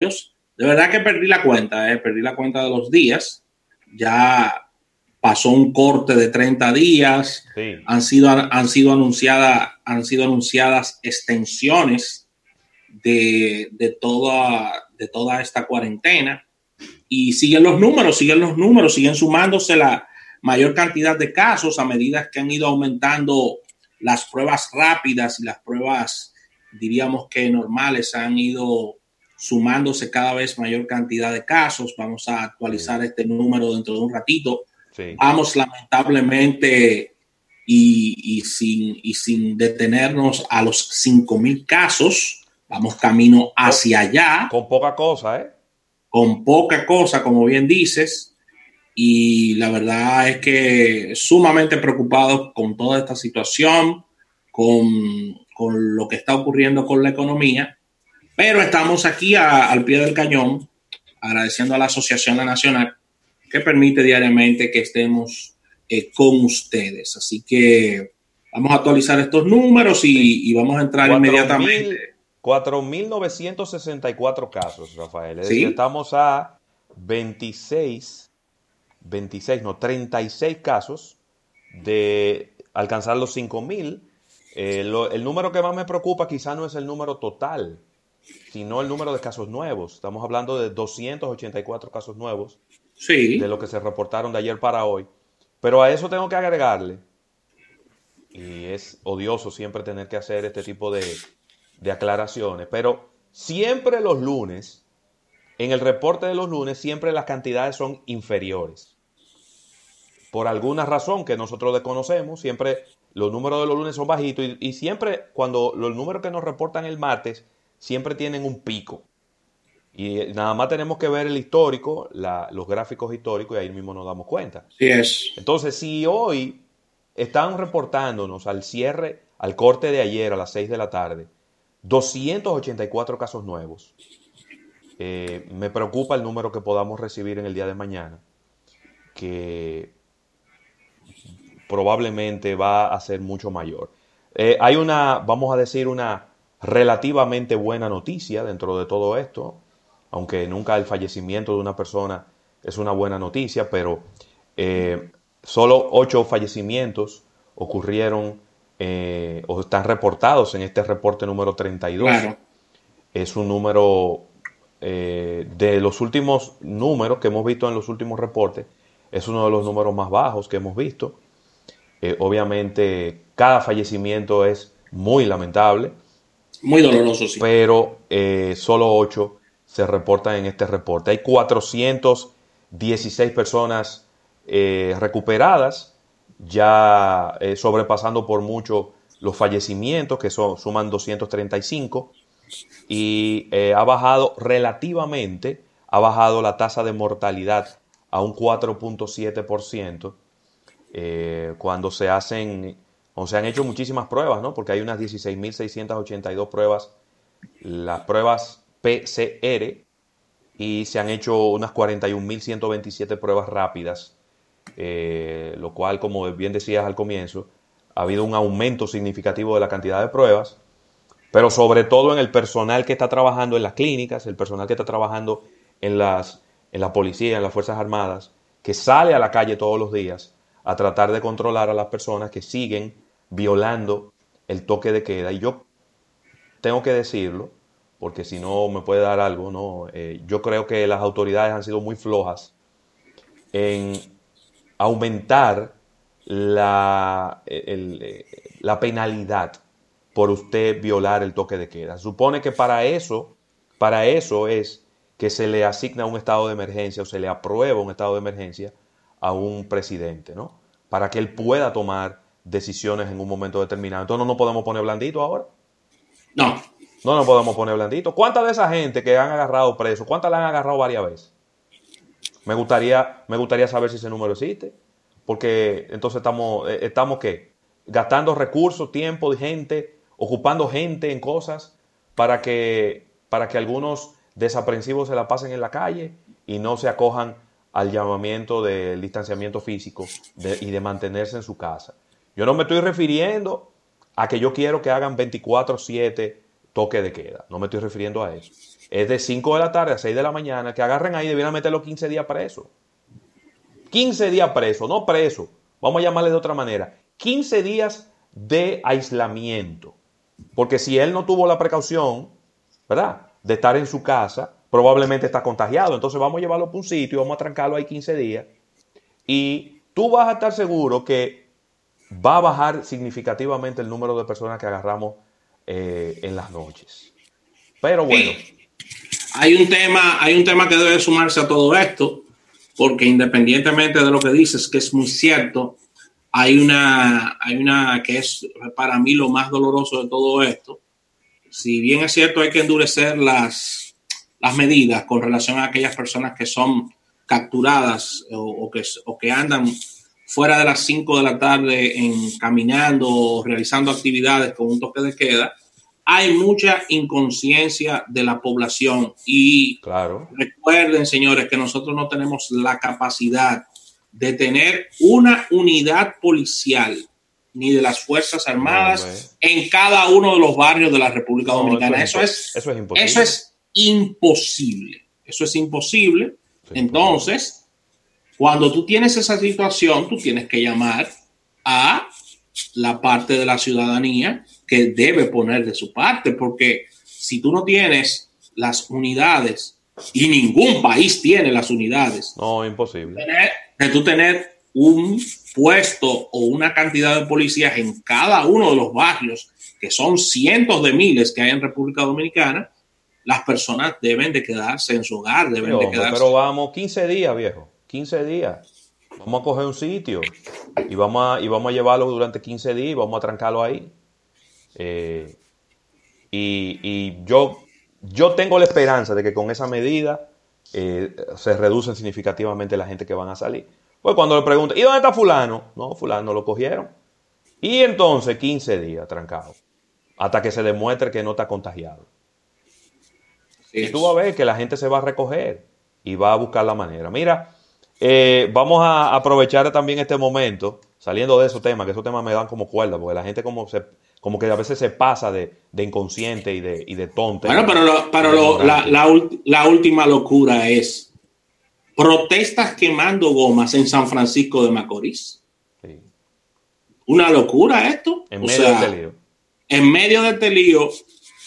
De verdad que perdí la cuenta, eh, perdí la cuenta de los días. Ya pasó un corte de 30 días. Han, sido, han, sido anunciadas, han sido anunciadas extensiones de, de, toda, de toda esta cuarentena. Y siguen los números, siguen los números, siguen sumándose la mayor cantidad de casos a medida que han ido aumentando las pruebas rápidas y las pruebas, diríamos que normales, han ido sumándose cada vez mayor cantidad de casos. Vamos a actualizar este número dentro de un ratito. Vamos lamentablemente y, sin, y sin detenernos a los 5.000 casos. Vamos camino hacia allá. Con poca cosa, ¿eh? Con poca cosa, como bien dices. Y la verdad es que sumamente preocupado con toda esta situación, con, con lo que está ocurriendo con la economía. Pero estamos aquí al pie del cañón, agradeciendo a la Asociación Nacional que permite diariamente que estemos eh, con ustedes. Así que vamos a actualizar estos números y, vamos a entrar 4, inmediatamente. 4.964 casos, Rafael. estamos a 26, 26, no, 36 casos de alcanzar los 5.000. Eh, el número que más me preocupa quizá no es el número total, sino el número de casos nuevos. Estamos hablando de 284 casos nuevos sí. de lo que se reportaron de ayer para hoy. Pero a eso tengo que agregarle, y es odioso siempre tener que hacer este tipo de, de aclaraciones, pero siempre los lunes, en el reporte de los lunes, siempre las cantidades son inferiores. Por alguna razón que nosotros desconocemos, siempre los números de los lunes son bajitos y, y siempre cuando los números que nos reportan el martes siempre tienen un pico. Y nada más tenemos que ver el histórico, los gráficos históricos, y ahí mismo nos damos cuenta. Sí es. Entonces, si hoy están reportándonos al cierre, al corte de ayer a las 6 de la tarde, 284 casos nuevos, eh, me preocupa el número que podamos recibir en el día de mañana, que probablemente va a ser mucho mayor. Eh, hay una, vamos a decir, una relativamente buena noticia dentro de todo esto aunque nunca el fallecimiento de una persona es una buena noticia, pero eh, solo ocho fallecimientos ocurrieron eh, o están reportados en este reporte número 32. Es un número eh, de los últimos números que hemos visto en los últimos reportes, es uno de los números más bajos que hemos visto. obviamente, cada fallecimiento es muy lamentable. Muy doloroso, sí. Pero solo ocho se reportan en este reporte. Hay 416 personas eh, recuperadas, ya eh, sobrepasando por mucho los fallecimientos, que son, suman 235, y eh, ha bajado relativamente, ha bajado la tasa de mortalidad a un 4.7%, cuando se hacen, o se han hecho muchísimas pruebas, ¿no? Porque hay unas 16.682 pruebas, las pruebas PCR y se han hecho unas 41.127 pruebas rápidas, eh, lo cual, como bien decías al comienzo, ha habido un aumento significativo de la cantidad de pruebas, pero sobre todo en el personal que está trabajando en las clínicas, el personal que está trabajando en, las, en la policía, en las Fuerzas Armadas, que sale a la calle todos los días a tratar de controlar a las personas que siguen violando el toque de queda. Y yo tengo que decirlo, porque si no me puede dar algo, ¿no? Eh, yo creo que las autoridades han sido muy flojas en aumentar la, eh, la penalidad por usted violar el toque de queda. Supone que para eso, para eso es que se le asigna un estado de emergencia o se le aprueba un estado de emergencia a un presidente, ¿no? Para que él pueda tomar decisiones en un momento determinado. Entonces no nos podemos poner blandito ahora. No, no nos podemos poner blandito. ¿Cuántas de esa gente que han agarrado preso, cuántas la han agarrado varias veces? Me gustaría, me gustaría saber si ese número existe. Porque entonces estamos, eh, estamos ¿qué? Gastando recursos, tiempo, gente, ocupando gente en cosas para que, para que algunos desaprensivos se la pasen en la calle y no se acojan al llamamiento del distanciamiento físico y de mantenerse en su casa. Yo no me estoy refiriendo a que yo quiero que hagan 24-7 toque de queda. No me estoy refiriendo a eso. es de 5 de la tarde a 6 de la mañana, que agarren ahí, debieran meterlo 15 días preso. 15 días preso, no preso, vamos a llamarle de otra manera. 15 días de aislamiento. Porque si él no tuvo la precaución, ¿verdad? De estar en su casa, probablemente está contagiado. Entonces vamos a llevarlo a un sitio, vamos a trancarlo ahí 15 días. Y tú vas a estar seguro que va a bajar significativamente el número de personas que agarramos eh, en las noches. Pero bueno. Hay un tema, hay un tema que debe sumarse a todo esto, porque independientemente de lo que dices, que es muy cierto, hay una, hay una que es para mí lo más doloroso de todo esto. Si bien es cierto, hay que endurecer las, las medidas con relación a aquellas personas que son capturadas o, que, o que andan fuera de las 5 de la tarde en caminando o realizando actividades con un toque de queda, hay mucha inconsciencia de la población y claro. recuerden, señores, que nosotros no tenemos la capacidad de tener una unidad policial ni de las Fuerzas Armadas en cada uno de los barrios de la República Dominicana. Eso es, eso es, imposible. Eso es imposible. Eso es imposible. Entonces, cuando tú tienes esa situación, tú tienes que llamar a la parte de la ciudadanía que debe poner de su parte, porque si tú no tienes las unidades y ningún país tiene las unidades. No, imposible. de tú tener un puesto o una cantidad de policías en cada uno de los barrios, que son cientos de miles que hay en República Dominicana, las personas deben de quedarse en su hogar, deben de quedarse. Pero vamos, 15 días, viejo, 15 días. Vamos a coger un sitio y vamos a, y vamos a llevarlo durante 15 días y vamos a trancarlo ahí. Eh, y, yo, yo tengo la esperanza de que con esa medida eh, se reducen significativamente la gente que van a salir. Pues cuando le pregunto, ¿y dónde está fulano? No, fulano lo cogieron. Y entonces 15 días trancado, hasta que se demuestre que no está contagiado. y tú vas a ver que la gente se va a recoger y va a buscar la manera. Mira, eh, vamos a aprovechar también este momento, saliendo de esos temas, que esos temas me dan como cuerda, porque la gente como se, como que a veces se pasa de, inconsciente y de, y de tonto. Bueno, pero, la, última locura es protestas quemando gomas en San Francisco de Macorís. Una locura esto. En medio de este lío. En medio de este lío,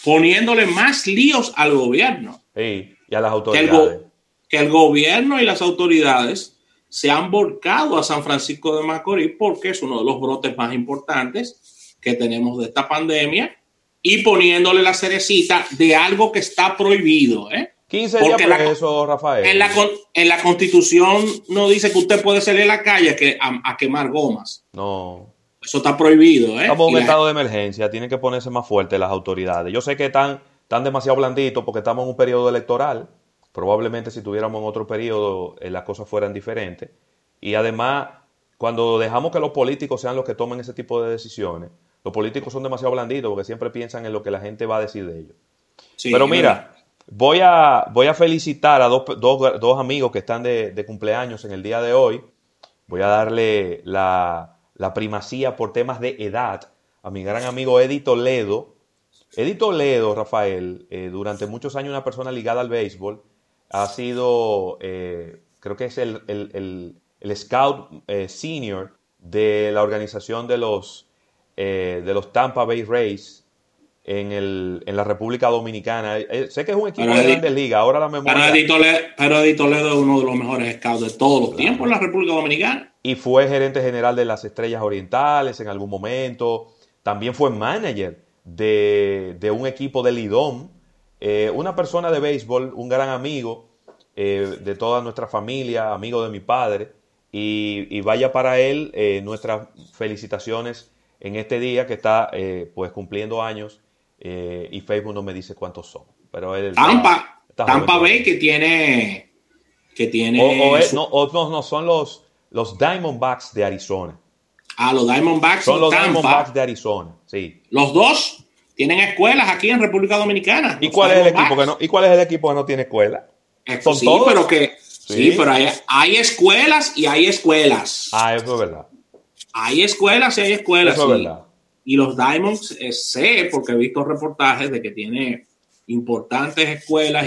poniéndole más líos al gobierno. y a las autoridades que el gobierno y las autoridades se han volcado a San Francisco de Macorís porque es uno de los brotes más importantes que tenemos de esta pandemia y poniéndole la cerecita de algo que está prohibido. ¿eh? 15 días por eso, Rafael. En la, en la constitución no dice que usted puede salir a la calle que, a, quemar gomas. No. Eso está prohibido. ¿eh? Estamos en un estado de emergencia, tienen que ponerse más fuertes las autoridades. Yo sé que están, están demasiado blanditos porque estamos en un periodo electoral Probablemente si tuviéramos en otro periodo eh, las cosas fueran diferentes. Y además, cuando dejamos que los políticos sean los que tomen ese tipo de decisiones, los políticos son demasiado blanditos porque siempre piensan en lo que la gente va a decir de ellos. Pero mira, voy a, voy a felicitar a dos, dos, amigos que están de, cumpleaños en el día de hoy. Voy a darle la, primacía por temas de edad a mi gran amigo Eddie Toledo. Eddie Toledo, Rafael, eh, durante muchos años una persona ligada al béisbol, ha sido, eh, creo que es el, el, el, scout eh, senior de la organización de los, eh, de los Tampa Bay Rays en, el, en la República Dominicana. sé que es un equipo de grandes ligas, ahora la memoria... Pero Eddie Toledo, es uno de los mejores scouts de todos los tiempos en la República Dominicana. Y fue gerente general de las Estrellas Orientales en algún momento. También fue manager de, de un equipo de Lidón eh, una persona de béisbol, un gran amigo eh, de toda nuestra familia, amigo de mi padre, y, vaya para él eh, nuestras felicitaciones en este día que está pues cumpliendo años y Facebook no me dice cuántos son. Pero él Tampa, Tampa Bay que tiene que tiene o, no, no, son los los Diamondbacks de Arizona. Ah, los Diamondbacks son los Diamondbacks de Arizona, sí. Los dos tienen escuelas aquí en República Dominicana. ¿Y cuál, es el equipo que no, ¿Y cuál es el equipo que no tiene escuela? ¿Son sí, pero que sí, pero hay, escuelas y hay escuelas. Ah, eso es verdad. Hay escuelas y hay escuelas. Eso es verdad. Y los Diamonds eh, sé, porque he visto reportajes de que tiene importantes escuelas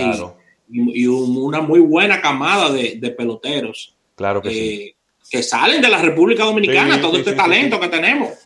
y, una muy buena camada de, peloteros. Claro que sí. Eh, que salen de la República Dominicana, todo este talento que tenemos.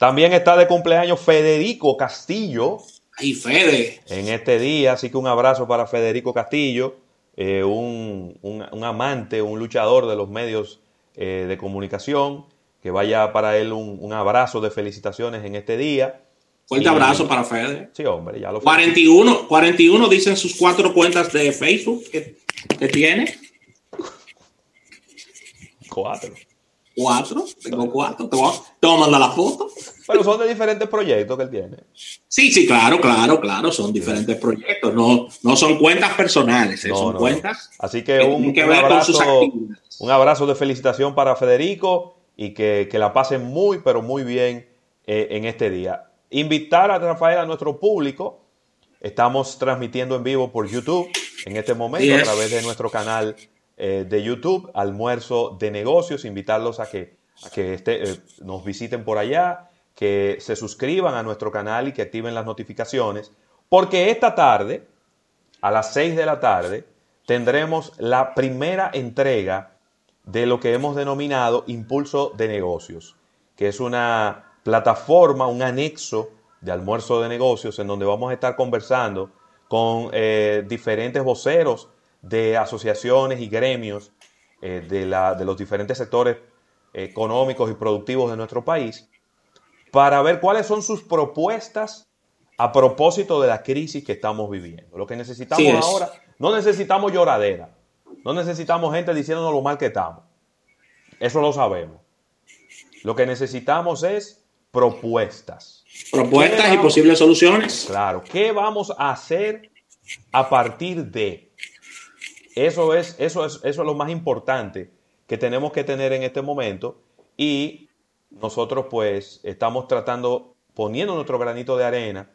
También está de cumpleaños Federico Castillo. Y Fede. En este día, así que un abrazo para Federico Castillo, eh, un, amante, un luchador de los medios eh, de comunicación. Que vaya para él un, abrazo de felicitaciones en este día. Fuerte abrazo para Fede. Sí, hombre, ya lo 41, 41 dicen sus cuatro cuentas de Facebook que, que tiene. Cuatro. ¿Cuatro? Tengo cuatro. Te voy, a, mandar la foto. Pero son de diferentes proyectos que él tiene. Sí, sí, claro, claro, claro. Son diferentes proyectos. No, no son cuentas personales, eh, son cuentas. Así que, un, abrazo, un abrazo de felicitación para Federico y que, la pasen muy, pero muy bien eh, en este día. Invitar a Rafael a nuestro público. Estamos transmitiendo en vivo por YouTube en este momento a través de nuestro canal eh, de YouTube, Almuerzo de Negocios, invitarlos a que, que este, eh, nos visiten por allá, que se suscriban a nuestro canal y que activen las notificaciones, porque esta tarde, a las 6 de la tarde, tendremos la primera entrega de lo que hemos denominado Impulso de Negocios, que es una plataforma, un anexo de almuerzo de negocios en donde vamos a estar conversando con eh, diferentes voceros de asociaciones y gremios eh, de, la, de los diferentes sectores económicos y productivos de nuestro país para ver cuáles son sus propuestas a propósito de la crisis que estamos viviendo. Lo que necesitamos ahora, no necesitamos lloradera, no necesitamos gente diciéndonos lo mal que estamos. Eso lo sabemos. Lo que necesitamos es propuestas. Propuestas y posibles soluciones. Claro. ¿Qué vamos a hacer a partir de? Eso es, eso es, eso es lo más importante que tenemos que tener en este momento y nosotros pues estamos tratando, poniendo nuestro granito de arena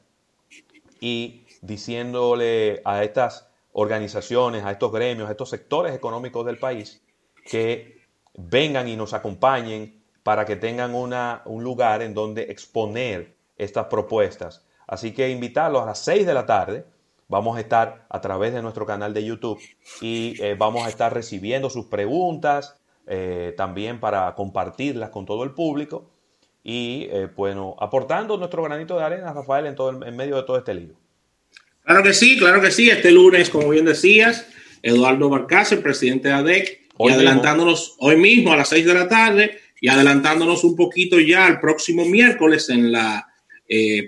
y diciéndole a estas organizaciones, a estos gremios, a estos sectores económicos del país que vengan y nos acompañen para que tengan una, un lugar en donde exponer estas propuestas. Así que invitarlos a las 6 de la tarde Vamos a estar a través de nuestro canal de YouTube y eh, vamos a estar recibiendo sus preguntas eh, también para compartirlas con todo el público y eh, bueno, aportando nuestro granito de arena, Rafael, en, todo en medio de todo este libro. Claro que sí, claro que sí. Este lunes, como bien decías, Eduardo Barcácer, presidente de ADEC, y adelantándonos hoy mismo a las 6 de la tarde y adelantándonos un poquito ya al próximo miércoles en la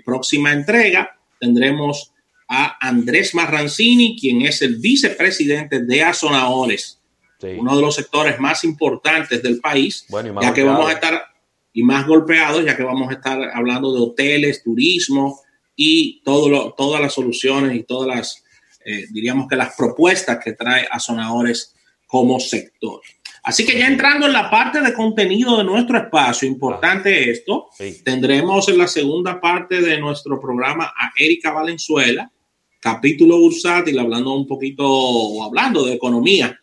próxima entrega, tendremos a Andrés Marrancini, quien es el vicepresidente de Azonaores, uno de los sectores más importantes del país, ya que vamos a estar y más golpeados, ya que vamos a estar hablando de hoteles, turismo y todo todas las soluciones y todas las, eh, diríamos que las propuestas que trae Azonaores como sector. Así que ya entrando en la parte de contenido de nuestro espacio, importante esto, tendremos en la segunda parte de nuestro programa a Erika Valenzuela, capítulo bursátil, hablando un poquito, hablando de economía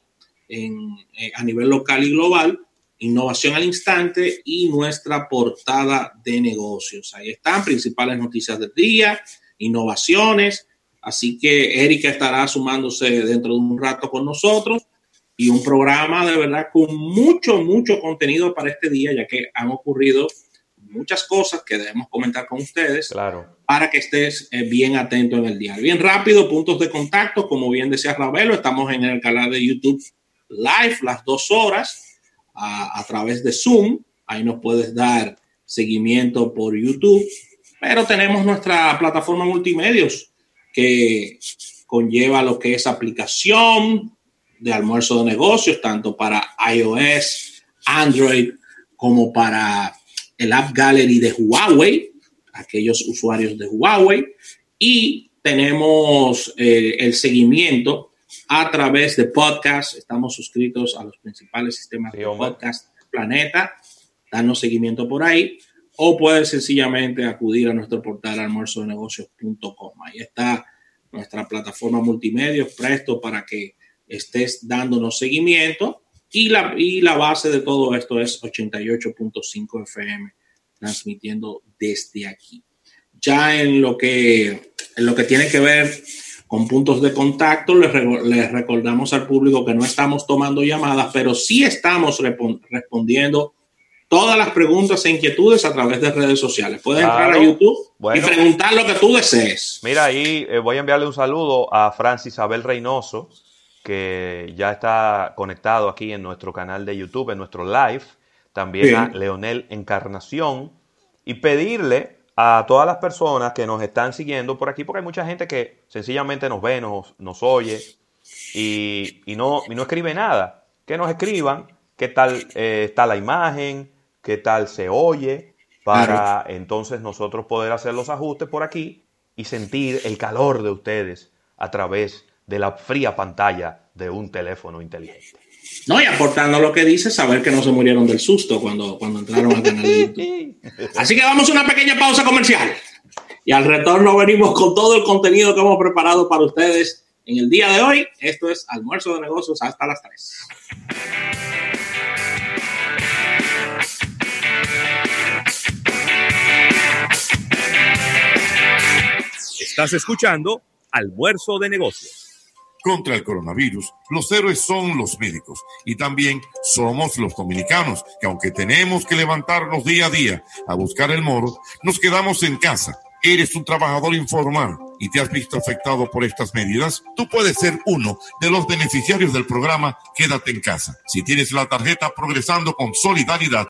en, eh, a nivel local y global, innovación al instante y nuestra portada de negocios. Ahí están principales noticias del día, innovaciones. Así que Erika estará sumándose dentro de un rato con nosotros y un programa de verdad con mucho, mucho contenido para este día, ya que han ocurrido muchas cosas que debemos comentar con ustedes claro. para que estés eh, bien atento en el día. Bien rápido, puntos de contacto, como bien decía Ravelo, estamos en el canal de YouTube Live las dos horas a, a través de Zoom. Ahí nos puedes dar seguimiento por YouTube, pero tenemos nuestra plataforma multimedios que conlleva lo que es aplicación de almuerzo de negocios, tanto para iOS, Android, como para el App Gallery de Huawei, aquellos usuarios de Huawei, y tenemos eh, el seguimiento a través de podcast. Estamos suscritos a los principales sistemas de podcast del planeta. Danos seguimiento por ahí. O puedes sencillamente acudir a nuestro portal almuerzodenegocios.com. Ahí está nuestra plataforma multimedia presto para que estés dándonos seguimiento y la, y la base de todo esto es 88.5 FM, transmitiendo desde aquí. Ya en lo que, en lo que tiene que ver con puntos de contacto. Les, recordamos al público que no estamos tomando llamadas, pero sí estamos respondiendo todas las preguntas e inquietudes a través de redes sociales. Puedes entrar a YouTube y preguntar lo que tú desees. Mira, ahí eh, voy a enviarle un saludo a Francis Abel Reynoso, que ya está conectado aquí en nuestro canal de YouTube, en nuestro live. También a Leonel Encarnación. Y pedirle a todas las personas que nos están siguiendo por aquí, porque hay mucha gente que sencillamente nos ve, nos, nos oye y, no, no escribe nada. Que nos escriban qué tal eh, está la imagen, qué tal se oye, para entonces nosotros poder hacer los ajustes por aquí y sentir el calor de ustedes a través de la fría pantalla de un teléfono inteligente. No, y aportando lo que dice, saber que no se murieron del susto cuando, cuando entraron al canal. Así que vamos a una pequeña pausa comercial. Y al retorno venimos con todo el contenido que hemos preparado para ustedes en el día de hoy. Esto es Almuerzo de Negocios hasta las 3. Estás escuchando Almuerzo de Negocios contra el coronavirus, los héroes son los médicos y también somos los dominicanos, que aunque tenemos que levantarnos día a día a buscar el moro, nos quedamos en casa. Eres un trabajador informal y te has visto afectado por estas medidas, tú puedes ser uno de los beneficiarios del programa Quédate en casa. Si tienes la tarjeta Progresando con Solidaridad,